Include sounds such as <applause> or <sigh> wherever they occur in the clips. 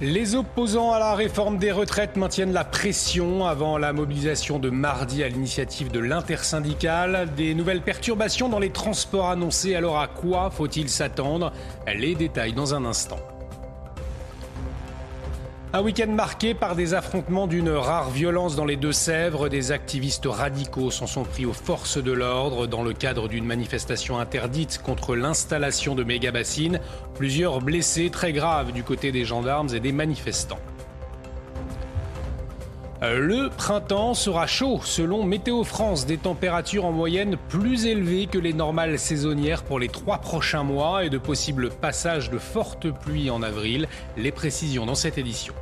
Les opposants à la réforme des retraites maintiennent la pression avant la mobilisation de mardi à l'initiative de l'intersyndicale. Des nouvelles perturbations dans les transports annoncées, alors à quoi faut-il s'attendre? Les détails dans un instant. Un week-end marqué par des affrontements d'une rare violence dans les Deux-Sèvres. Des activistes radicaux s'en sont pris aux forces de l'ordre dans le cadre d'une manifestation interdite contre l'installation de méga-bassines. Plusieurs blessés très graves du côté des gendarmes et des manifestants. Le printemps sera chaud selon Météo France, des températures en moyenne plus élevées que les normales saisonnières pour les trois prochains mois et de possibles passages de fortes pluies en avril. Les précisions dans cette édition.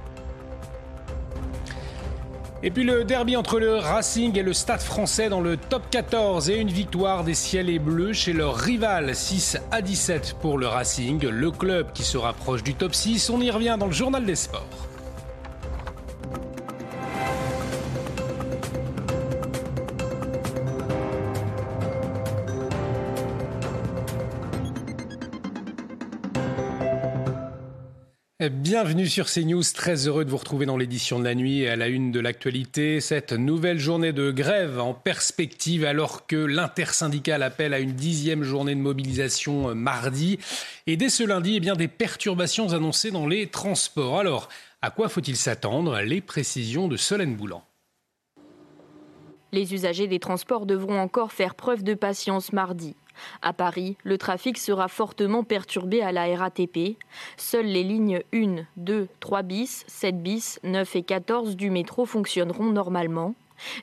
Et puis le derby entre le Racing et le Stade français dans le top 14 et une victoire des ciels et bleus chez leur rival 6 à 17 pour le Racing, le club qui se rapproche du top 6. On y revient dans le journal des sports. Bienvenue sur CNews, très heureux de vous retrouver dans l'édition de la nuit et à la une de l'actualité. Cette nouvelle journée de grève en perspective alors que l'intersyndicale appelle à une dixième journée de mobilisation mardi. Et dès ce lundi, eh bien, des perturbations annoncées dans les transports. Alors, à quoi faut-il s'attendre? Les précisions de Solène Boulan. Les usagers des transports devront encore faire preuve de patience mardi. À Paris, le trafic sera fortement perturbé à la RATP. Seules les lignes 1, 2, 3 bis, 7 bis, 9 et 14 du métro fonctionneront normalement.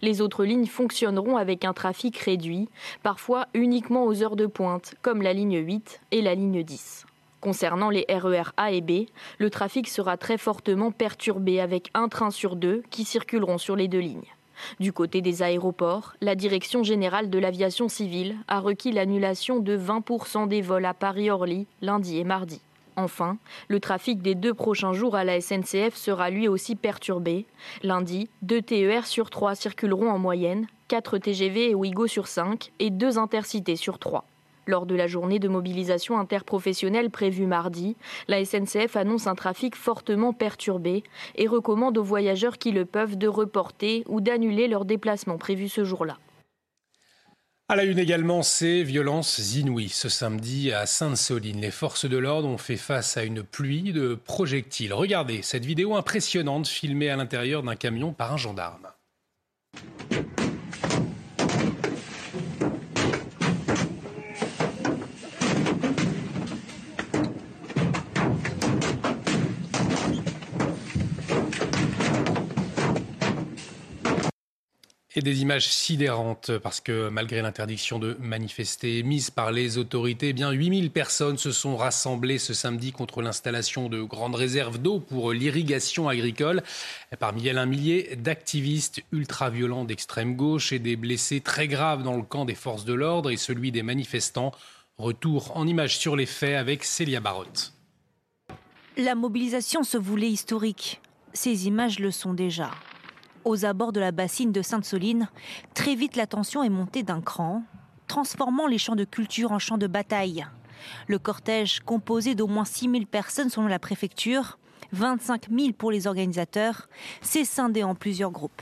Les autres lignes fonctionneront avec un trafic réduit, parfois uniquement aux heures de pointe, comme la ligne 8 et la ligne 10. Concernant les RER A et B, le trafic sera très fortement perturbé avec un train sur deux qui circuleront sur les deux lignes. Du côté des aéroports, la Direction générale de l'aviation civile a requis l'annulation de 20% des vols à Paris-Orly lundi et mardi. Enfin, le trafic des deux prochains jours à la SNCF sera lui aussi perturbé. Lundi, deux TER sur trois circuleront en moyenne, 4 TGV et Ouigo sur 5 et deux intercités sur 3. Lors de la journée de mobilisation interprofessionnelle prévue mardi, la SNCF annonce un trafic fortement perturbé et recommande aux voyageurs qui le peuvent de reporter ou d'annuler leurs déplacements prévus ce jour-là. À la une également, ces violences inouïes. Ce samedi à Sainte-Soline, les forces de l'ordre ont fait face à une pluie de projectiles. Regardez cette vidéo impressionnante filmée à l'intérieur d'un camion par un gendarme. Et des images sidérantes parce que malgré l'interdiction de manifester émise par les autorités, eh bien 8000 personnes se sont rassemblées ce samedi contre l'installation de grandes réserves d'eau pour l'irrigation agricole. parmi elles, un millier d'activistes ultra-violents d'extrême gauche et des blessés très graves dans le camp des forces de l'ordre et celui des manifestants. Retour en images sur les faits avec Célia Barotte. La mobilisation se voulait historique. Ces images le sont déjà aux abords de la bassine de Sainte-Soline, très vite la tension est montée d'un cran, transformant les champs de culture en champs de bataille. Le cortège, composé d'au moins 6 000 personnes selon la préfecture, 25 000 pour les organisateurs, s'est scindé en plusieurs groupes.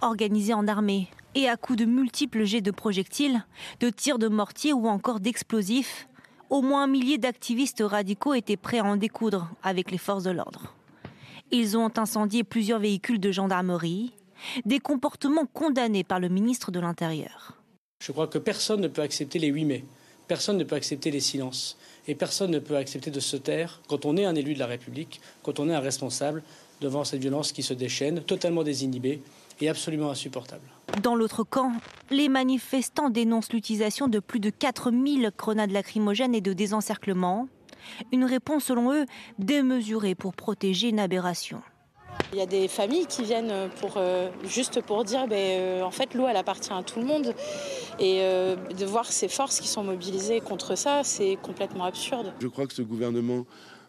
Organisé en armée et à coups de multiples jets de projectiles, de tirs de mortier ou encore d'explosifs, au moins un millier d'activistes radicaux étaient prêts à en découdre avec les forces de l'ordre. Ils ont incendié plusieurs véhicules de gendarmerie, des comportements condamnés par le ministre de l'Intérieur. Je crois que personne ne peut accepter les 8 mai. Personne ne peut accepter les silences. Et personne ne peut accepter de se taire quand on est un élu de la République, quand on est un responsable devant cette violence qui se déchaîne, totalement désinhibée et absolument insupportable. Dans l'autre camp, les manifestants dénoncent l'utilisation de plus de 4000 grenades lacrymogènes et de désencerclement. Une réponse, selon eux, démesurée pour protéger une aberration. Il y a des familles qui viennent pour, euh, juste pour dire ben, euh, en fait l'eau elle appartient à tout le monde et euh, de voir ces forces qui sont mobilisées contre ça c'est complètement absurde. Je crois que ce gouvernement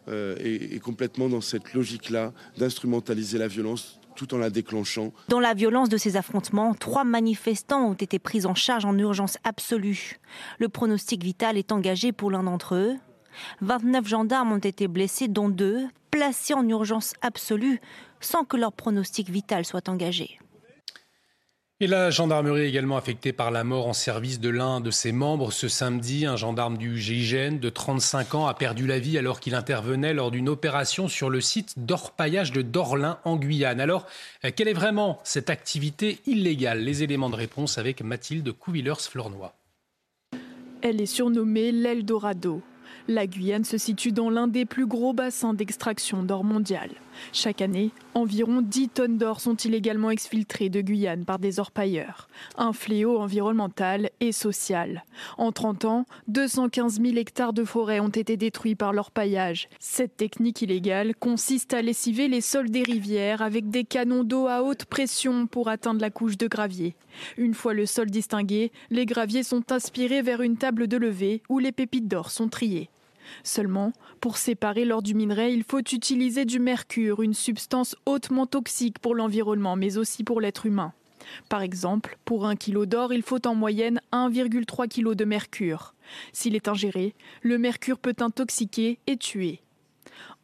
est, est complètement dans cette logique-là d'instrumentaliser la violence tout en la déclenchant. Dans la violence de ces affrontements, trois manifestants ont été pris en charge en urgence absolue. Le pronostic vital est engagé pour l'un d'entre eux. 29 gendarmes ont été blessés, dont deux placés en urgence absolue sans que leur pronostic vital soit engagé. Et la gendarmerie est également affectée par la mort en service de l'un de ses membres. Ce samedi, un gendarme du GIGN de 35 ans a perdu la vie alors qu'il intervenait lors d'une opération sur le site d'orpaillage de Dorlin en Guyane. Alors, quelle est vraiment cette activité illégale? Les éléments de réponse avec Mathilde Couvillers-Flornois. Elle est surnommée l'Eldorado. La Guyane se situe dans l'un des plus gros bassins d'extraction d'or mondial. Chaque année, environ 10 tonnes d'or sont illégalement exfiltrées de Guyane par des orpailleurs. Un fléau environnemental et social. En 30 ans, 215 000 hectares de forêt ont été détruits par l'orpaillage. Cette technique illégale consiste à lessiver les sols des rivières avec des canons d'eau à haute pression pour atteindre la couche de gravier. Une fois le sol distingué, les graviers sont aspirés vers une table de levée où les pépites d'or sont triées. Seulement, pour séparer l'or du minerai, il faut utiliser du mercure, une substance hautement toxique pour l'environnement, mais aussi pour l'être humain. Par exemple, pour un kilo d'or, il faut en moyenne 1,3 kg de mercure. S'il est ingéré, le mercure peut intoxiquer et tuer.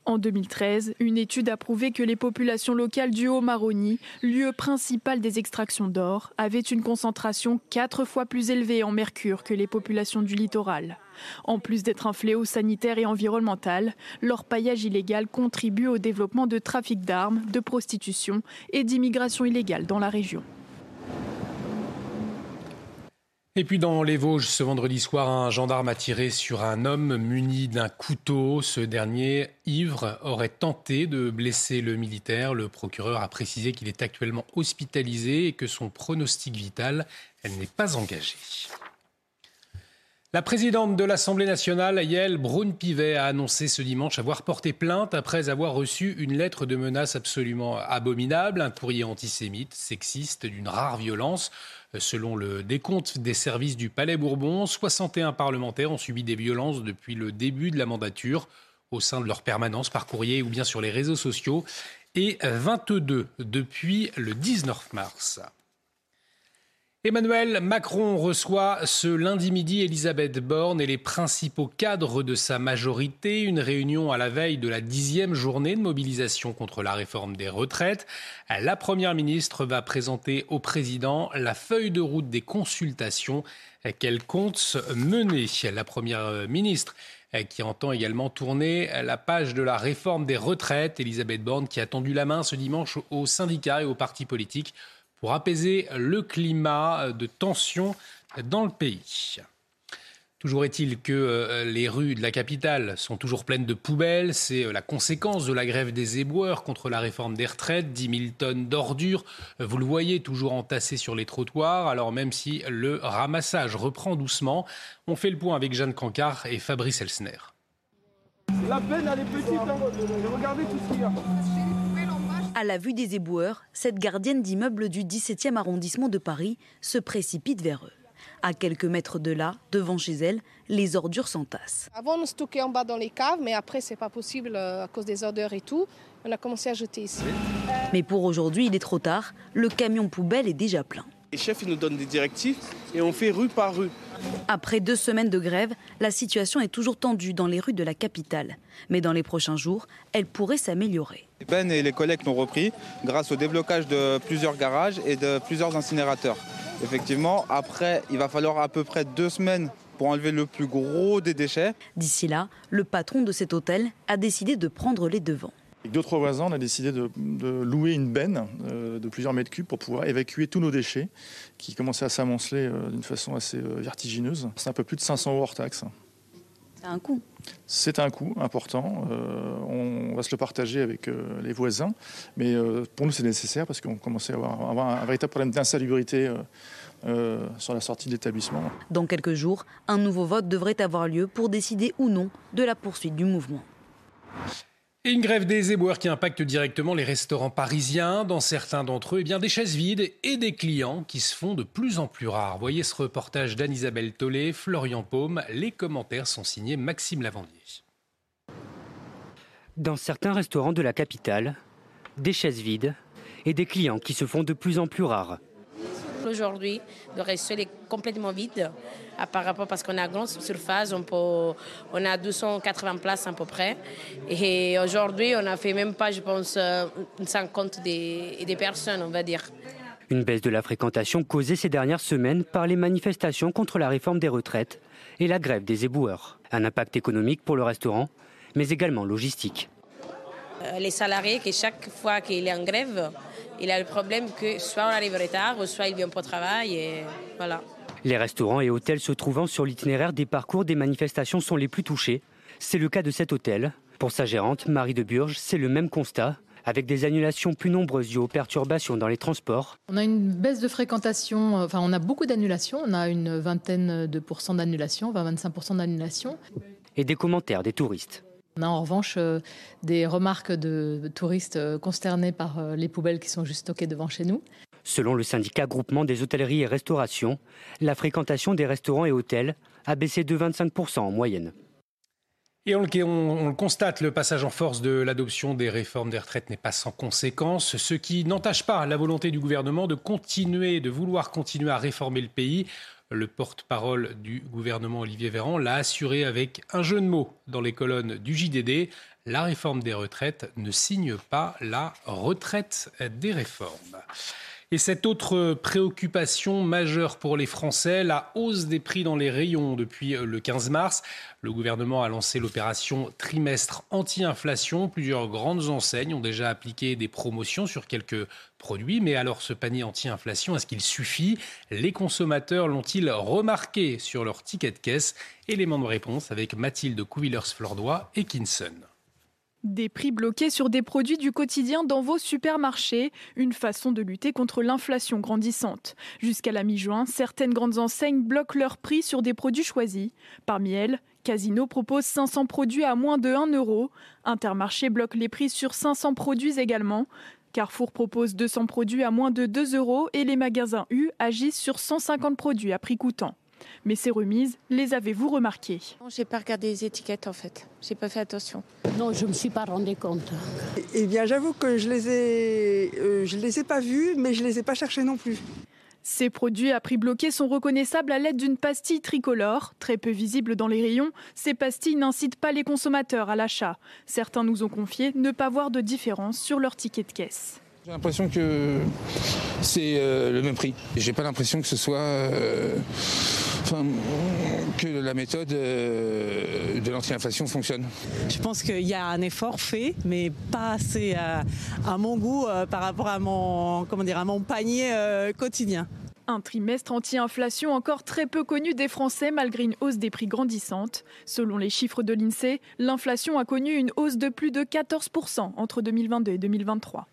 En 2013, une étude a prouvé que les populations locales du Haut-Maroni, lieu principal des extractions d'or, avaient une concentration quatre fois plus élevée en mercure que les populations du littoral. En plus d'être un fléau sanitaire et environnemental, l'orpaillage illégal contribue au développement de trafic d'armes, de prostitution et d'immigration illégale dans la région. Et puis dans les Vosges, ce vendredi soir, un gendarme a tiré sur un homme muni d'un couteau. Ce dernier, ivre, aurait tenté de blesser le militaire. Le procureur a précisé qu'il est actuellement hospitalisé et que son pronostic vital n'est pas engagé. La présidente de l'Assemblée nationale, Yael Braun-Pivet, a annoncé ce dimanche avoir porté plainte après avoir reçu une lettre de menace absolument abominable, un courrier antisémite, sexiste, d'une rare violence. Selon le décompte des services du Palais Bourbon, 61 parlementaires ont subi des violences depuis le début de la mandature au sein de leur permanence par courrier ou bien sur les réseaux sociaux et 22 depuis le 19 mars. Emmanuel Macron reçoit ce lundi midi Elisabeth Borne et les principaux cadres de sa majorité. Une réunion à la veille de la dixième journée de mobilisation contre la réforme des retraites. La Première ministre va présenter au président la feuille de route des consultations qu'elle compte mener. La Première ministre qui entend également tourner la page de la réforme des retraites. Elisabeth Borne qui a tendu la main ce dimanche aux syndicats et aux partis politiques pour apaiser le climat de tension dans le pays. Toujours est-il que euh, les rues de la capitale sont toujours pleines de poubelles. C'est euh, la conséquence de la grève des éboueurs contre la réforme des retraites. 10 000 tonnes d'ordures, vous le voyez, toujours entassées sur les trottoirs. Alors même si le ramassage reprend doucement, on fait le point avec Jeanne Cancard et Fabrice Elsner. La peine, elle est petite. Hein. Regardez tout ce qu'il y a. À la vue des éboueurs, cette gardienne d'immeuble du 17e arrondissement de Paris se précipite vers eux. À quelques mètres de là, devant chez elle, les ordures s'entassent. Avant, on stockait en bas dans les caves, mais après, c'est pas possible euh, à cause des odeurs et tout. On a commencé à jeter ici. Mais pour aujourd'hui, il est trop tard. Le camion poubelle est déjà plein. Les chefs ils nous donnent des directives et on fait rue par rue. Après deux semaines de grève, la situation est toujours tendue dans les rues de la capitale. Mais dans les prochains jours, elle pourrait s'améliorer. Les peines et les collectes ont repris grâce au déblocage de plusieurs garages et de plusieurs incinérateurs. Effectivement, après, il va falloir à peu près deux semaines pour enlever le plus gros des déchets. D'ici là, le patron de cet hôtel a décidé de prendre les devants. Avec d'autres voisins, on a décidé de, louer une benne euh, de plusieurs mètres cubes pour pouvoir évacuer tous nos déchets qui commençaient à s'amonceler euh, d'une façon assez euh, vertigineuse. C'est un peu plus de 500 euros hors taxe. C'est un coût. C'est un coût important. on va se le partager avec les voisins. Mais pour nous, c'est nécessaire parce qu'on commençait à avoir, avoir, un véritable problème d'insalubrité sur la sortie de l'établissement. Dans quelques jours, un nouveau vote devrait avoir lieu pour décider ou non de la poursuite du mouvement. Une grève des éboueurs qui impacte directement les restaurants parisiens. Dans certains d'entre eux, eh bien, des chaises vides et des clients qui se font de plus en plus rares. Voyez ce reportage d'Anne-Isabelle Tollet, Florian Paume. Les commentaires sont signés Maxime Lavandier. Dans certains restaurants de la capitale, des chaises vides et des clients qui se font de plus en plus rares. Aujourd'hui, le restaurant est complètement vide par rapport parce qu'on a une grande surface, on, peut, on a 280 places à peu près. Et aujourd'hui, on a fait même pas, je pense, une cinquante des, des personnes, on va dire. Une baisse de la fréquentation causée ces dernières semaines par les manifestations contre la réforme des retraites et la grève des éboueurs. Un impact économique pour le restaurant, mais également logistique. Euh, les salariés, qui chaque fois qu'il est en grève, il a le problème que soit on arrive en retard, soit il vient pas au travail. Et voilà. Les restaurants et hôtels se trouvant sur l'itinéraire des parcours des manifestations sont les plus touchés. C'est le cas de cet hôtel. Pour sa gérante, Marie de Burge, c'est le même constat avec des annulations plus nombreuses dues aux perturbations dans les transports. On a une baisse de fréquentation, enfin on a beaucoup d'annulations, on a une vingtaine de pourcents d'annulations, 20-25% d'annulations. Et des commentaires des touristes. On a en revanche euh, des remarques de touristes euh, consternés par euh, les poubelles qui sont juste stockées devant chez nous. Selon le syndicat groupement des hôtelleries et restaurations, la fréquentation des restaurants et hôtels a baissé de 25% en moyenne. Et on, le constate, le passage en force de l'adoption des réformes des retraites n'est pas sans conséquences, ce qui n'entache pas la volonté du gouvernement de continuer, de vouloir continuer à réformer le pays. Le porte-parole du gouvernement Olivier Véran l'a assuré avec un jeu de mots dans les colonnes du JDD. La réforme des retraites ne signe pas la retraite des réformes. Et cette autre préoccupation majeure pour les Français, la hausse des prix dans les rayons depuis le 15 mars. Le gouvernement a lancé l'opération trimestre anti-inflation. Plusieurs grandes enseignes ont déjà appliqué des promotions sur quelques produits. Mais alors ce panier anti-inflation, est-ce qu'il suffit? Les consommateurs l'ont-ils remarqué sur leur ticket de caisse? Élément de réponse avec Mathilde Couvillers-Flordois et Kinson. Des prix bloqués sur des produits du quotidien dans vos supermarchés, une façon de lutter contre l'inflation grandissante. Jusqu'à la mi-juin, certaines grandes enseignes bloquent leurs prix sur des produits choisis. Parmi elles, Casino propose 500 produits à moins de 1 euro. Intermarché bloque les prix sur 500 produits également. Carrefour propose 200 produits à moins de 2 euros et les magasins U agissent sur 150 produits à prix coûtant. Mais ces remises, les avez-vous remarquées? Je n'ai pas regardé les étiquettes en fait. J'ai pas fait attention. Non, je ne me suis pas rendu compte. Eh bien, j'avoue que je les ai, euh, je les ai pas vus, mais je les ai pas cherchés non plus. Ces produits à prix bloqué sont reconnaissables à l'aide d'une pastille tricolore. Très peu visible dans les rayons, ces pastilles n'incitent pas les consommateurs à l'achat. Certains nous ont confié ne pas voir de différence sur leur ticket de caisse. J'ai l'impression que c'est euh, le même prix. J'ai pas l'impression que ce soit. Euh, que la méthode euh, de l'anti-inflation fonctionne. Je pense qu'il y a un effort fait, mais pas assez à, mon goût par rapport à mon, comment dire, à mon panier quotidien. Un trimestre anti-inflation encore très peu connu des Français malgré une hausse des prix grandissante. Selon les chiffres de l'INSEE, l'inflation a connu une hausse de plus de 14% entre 2022 et 2023.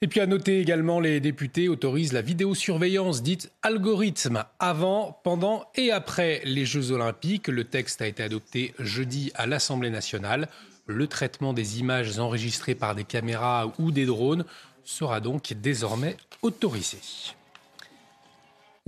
Et puis à noter également, les députés autorisent la vidéosurveillance dite algorithme avant, pendant et après les Jeux Olympiques. Le texte a été adopté jeudi à l'Assemblée nationale. Le traitement des images enregistrées par des caméras ou des drones sera donc désormais autorisé.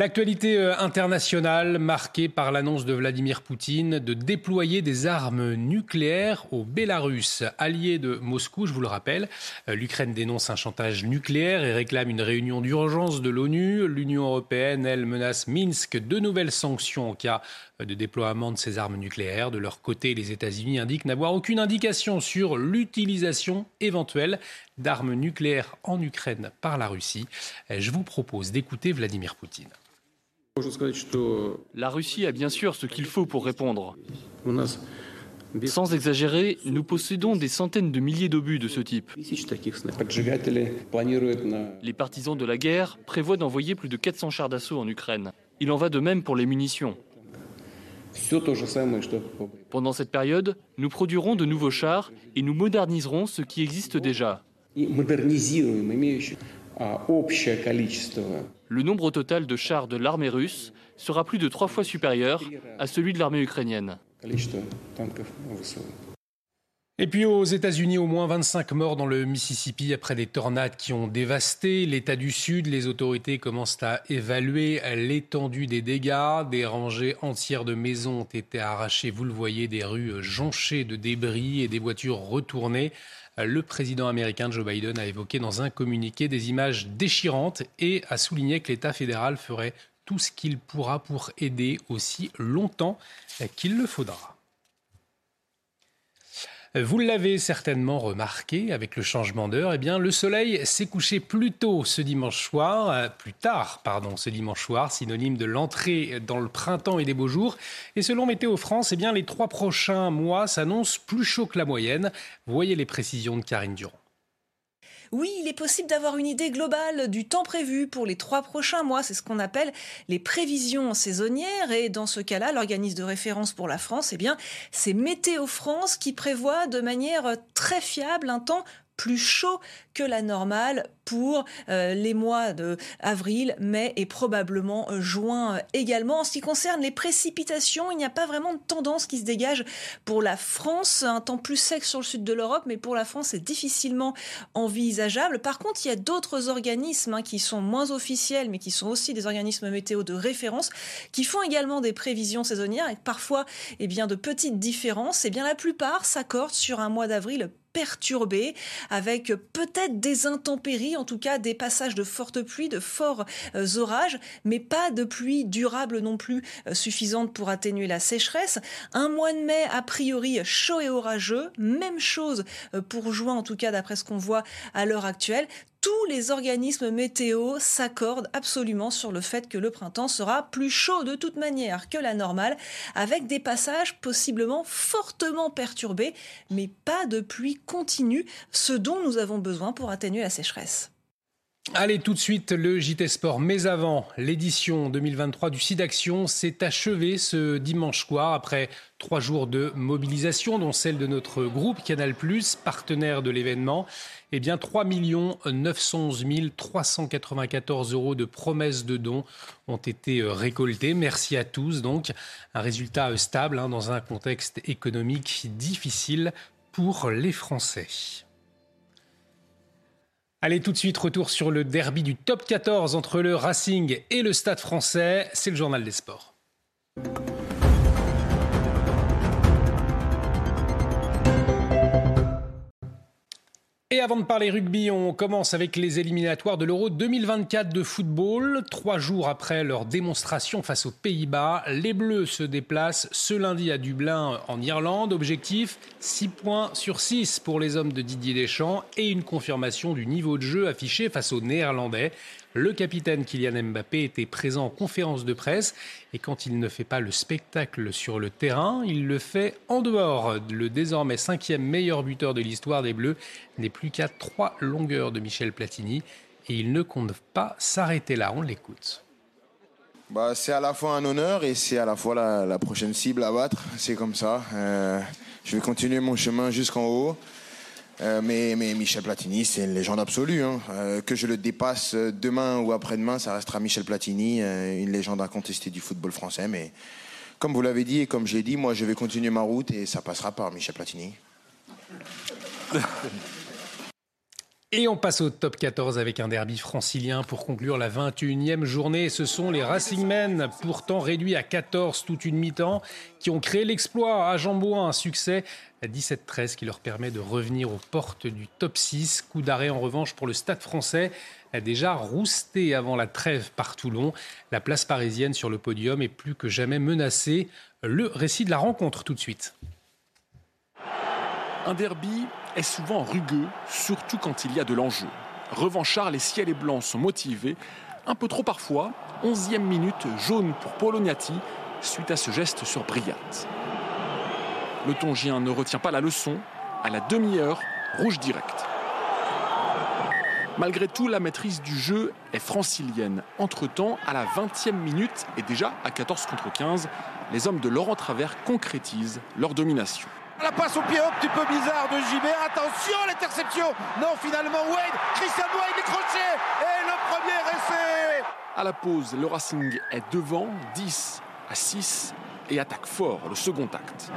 L'actualité euh, internationale marquée par l'annonce de Vladimir Poutine de déployer des armes nucléaires au Bélarus, allié de Moscou, je vous le rappelle. Euh, L'Ukraine dénonce un chantage nucléaire et réclame une réunion d'urgence de l'ONU. L'Union européenne, elle, menace Minsk de nouvelles sanctions en cas de déploiement de ces armes nucléaires. De leur côté, les États-Unis indiquent n'avoir aucune indication sur l'utilisation éventuelle d'armes nucléaires en Ukraine par la Russie. Euh, je vous propose d'écouter Vladimir Poutine. La Russie a bien sûr ce qu'il faut pour répondre. Sans exagérer, nous possédons des centaines de milliers d'obus de ce type. Les partisans de la guerre prévoient d'envoyer plus de 400 chars d'assaut en Ukraine. Il en va de même pour les munitions. Pendant cette période, nous produirons de nouveaux chars et nous moderniserons ce qui existe déjà. Le nombre total de chars de l'armée russe sera plus de trois fois supérieur à celui de l'armée ukrainienne. Et puis aux États-Unis, au moins 25 morts dans le Mississippi après des tornades qui ont dévasté l'État du Sud. Les autorités commencent à évaluer l'étendue des dégâts. Des rangées entières de maisons ont été arrachées, vous le voyez, des rues jonchées de débris et des voitures retournées. Le président américain Joe Biden a évoqué dans un communiqué des images déchirantes et a souligné que l'État fédéral ferait tout ce qu'il pourra pour aider aussi longtemps qu'il le faudra. Vous l'avez certainement remarqué avec le changement d'heure, eh bien le soleil s'est couché plus tôt ce dimanche soir, euh, plus tard pardon, ce dimanche soir, synonyme de l'entrée dans le printemps et des beaux jours. Et selon Météo France, eh bien les trois prochains mois s'annoncent plus chauds que la moyenne. Voyez les précisions de Karine Durand. Oui, il est possible d'avoir une idée globale du temps prévu pour les trois prochains mois. C'est ce qu'on appelle les prévisions saisonnières. Et dans ce cas-là, l'organisme de référence pour la France, eh bien, c'est Météo France qui prévoit de manière très fiable un temps plus chaud que la normale pour euh, les mois de avril, mai et probablement euh, juin euh, également. En ce qui concerne les précipitations, il n'y a pas vraiment de tendance qui se dégage pour la France. Un temps plus sec sur le sud de l'Europe, mais pour la France, c'est difficilement envisageable. Par contre, il y a d'autres organismes hein, qui sont moins officiels, mais qui sont aussi des organismes météo de référence, qui font également des prévisions saisonnières avec parfois eh bien, de petites différences. Eh bien, la plupart s'accordent sur un mois d'avril perturbé, avec peut-être des intempéries, en tout cas des passages de fortes pluies, de forts euh, orages, mais pas de pluie durable non plus euh, suffisante pour atténuer la sécheresse. Un mois de mai a priori chaud et orageux, même chose euh, pour juin en tout cas d'après ce qu'on voit à l'heure actuelle tous les organismes météo s'accordent absolument sur le fait que le printemps sera plus chaud de toute manière que la normale, avec des passages possiblement fortement perturbés, mais pas de pluie continue, ce dont nous avons besoin pour atténuer la sécheresse. Allez, tout de suite, le JT Sport. Mais avant, l'édition 2023 du SIDAction s'est achevée ce dimanche soir après trois jours de mobilisation, dont celle de notre groupe Canal+, partenaire de l'événement. Eh bien, 3 911 394 euros de promesses de dons ont été euh, récoltés. Merci à tous. Donc, un résultat euh, stable hein, dans un contexte économique difficile pour les Français. Allez, tout de suite, retour sur le derby du top 14 entre le Racing et le Stade français. C'est le journal des sports. Et avant de parler rugby, on commence avec les éliminatoires de l'Euro 2024 de football. Trois jours après leur démonstration face aux Pays-Bas, les Bleus se déplacent ce lundi à Dublin en Irlande. Objectif 6 points sur 6 pour les hommes de Didier Deschamps et une confirmation du niveau de jeu affiché face aux Néerlandais. Le capitaine Kylian Mbappé était présent en conférence de presse et quand il ne fait pas le spectacle sur le terrain, il le fait en dehors. Le désormais cinquième meilleur buteur de l'histoire des Bleus n'est plus qu'à trois longueurs de Michel Platini et il ne compte pas s'arrêter là. On l'écoute. Bah, c'est à la fois un honneur et c'est à la fois la, prochaine cible à battre. C'est comme ça. Euh, je vais continuer mon chemin jusqu'en haut. Euh, mais, Michel Platini, c'est une légende absolue. Hein. Euh, que je le dépasse demain ou après-demain, ça restera Michel Platini, euh, une légende incontestée du football français. Mais comme vous l'avez dit et comme j'ai dit, moi je vais continuer ma route et ça passera par Michel Platini. <laughs> Et on passe au top 14 avec un derby francilien pour conclure la 21e journée. Ce sont les Racingmen, pourtant réduits à 14 toute une mi-temps, qui ont créé l'exploit à Jambouin, un succès à 17-13 qui leur permet de revenir aux portes du top 6. Coup d'arrêt en revanche pour le Stade français, déjà rousté avant la trêve par Toulon. La place parisienne sur le podium est plus que jamais menacée. Le récit de la rencontre tout de suite. Un derby est souvent rugueux, surtout quand il y a de l'enjeu. Revanchard, les ciels et blancs sont motivés, un peu trop parfois. 11e minute, jaune pour Polognati, suite à ce geste sur Briat. Le Tongien ne retient pas la leçon. À la demi-heure, rouge direct. Malgré tout, la maîtrise du jeu est francilienne. Entre-temps, à la 20e minute et déjà à 14 contre 15, les hommes de Laurent Travers concrétisent leur domination. La passe au pied un petit peu bizarre de Gibert. Attention, l'interception. Non, finalement, Wade. Christian Wade décroché. Et le premier essai. À la pause, le Racing est devant 10 à 6 et attaque fort le second acte.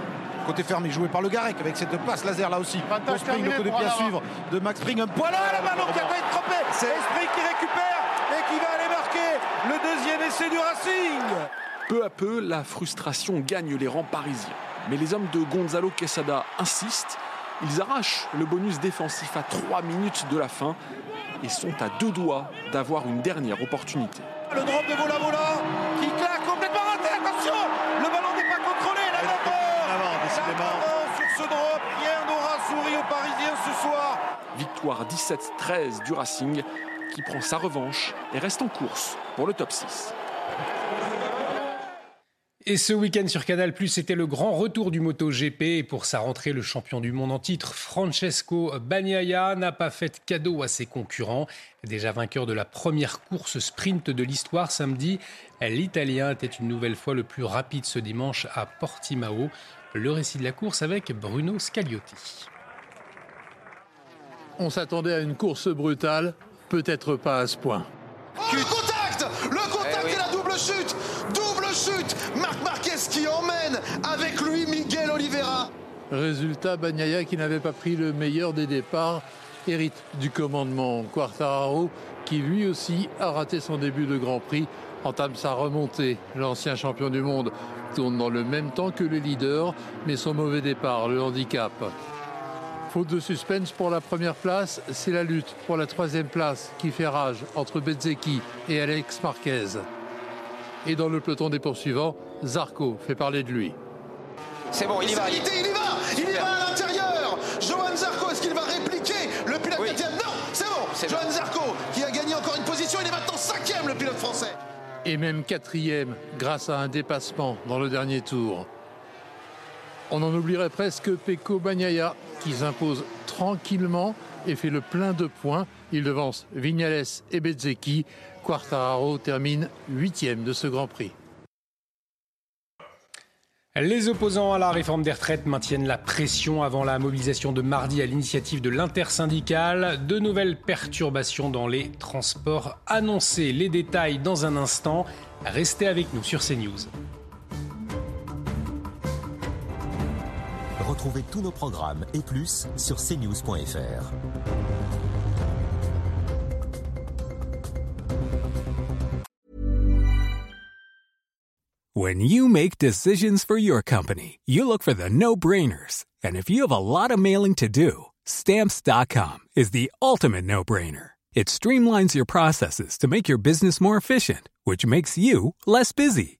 Côté fermé joué par le Garec avec cette passe laser là aussi. Pour Spring, le coup de pied à suivre de Max Spring. Un poil là, le ballon qui a été trompé. C'est Spring qui récupère et qui va aller marquer le deuxième essai du Racing. Peu à peu, la frustration gagne les rangs parisiens. Mais les hommes de Gonzalo Quesada insistent. Ils arrachent le bonus défensif à 3 minutes de la fin et sont à deux doigts d'avoir une dernière opportunité. Le drop de Vola Vola qui claque complètement raté. Attention, le ballon n'est pas contrôlé. La main sur ce drop. Rien n'aura souri aux Parisiens ce soir. Victoire 17-13 du Racing qui prend sa revanche et reste en course pour le top 6. Et ce week-end sur Canal+, c'était le grand retour du MotoGP. Et pour sa rentrée, le champion du monde en titre, Francesco Bagnaia, n'a pas fait cadeau à ses concurrents. Déjà vainqueur de la première course sprint de l'histoire samedi, l'Italien était une nouvelle fois le plus rapide ce dimanche à Portimao. Le récit de la course avec Bruno Scagliotti. On s'attendait à une course brutale, peut-être pas à ce point. Oh, le contact Le contact et la double chute Double chute Marc Marquez qui emmène avec lui Miguel Oliveira. Résultat, Bagnaia qui n'avait pas pris le meilleur des départs hérite du commandement. Quartararo qui lui aussi a raté son début de Grand Prix entame sa remontée. L'ancien champion du monde tourne dans le même temps que le leader, mais son mauvais départ, le handicap. Faute de suspense pour la première place, c'est la lutte pour la troisième place qui fait rage entre Bezzecchi et Alex Marquez. Et dans le peloton des poursuivants, Zarco fait parler de lui. C'est bon, il y va. Il y va, il y va à l'intérieur. Johan Zarco, est-ce qu'il va répliquer le pilote oui. Non, c'est bon. Johan Zarco qui a gagné encore une position, il est maintenant cinquième le pilote français. Et même quatrième grâce à un dépassement dans le dernier tour. On en oublierait presque Pecco Bagnaia qui s'impose tranquillement et fait le plein de points. Il devance Vignales et Bezzecchi. Quartararo termine huitième de ce Grand Prix. Les opposants à la réforme des retraites maintiennent la pression avant la mobilisation de mardi à l'initiative de l'intersyndicale. De nouvelles perturbations dans les transports annoncées. Les détails dans un instant. Restez avec nous sur CNews. Retrouvez tous nos programmes et plus sur cnews.fr. When you make decisions for your company, you look for the no-brainers. And if you have a lot of mailing to do, stamps.com is the ultimate no-brainer. It streamlines your processes to make your business more efficient, which makes you less busy.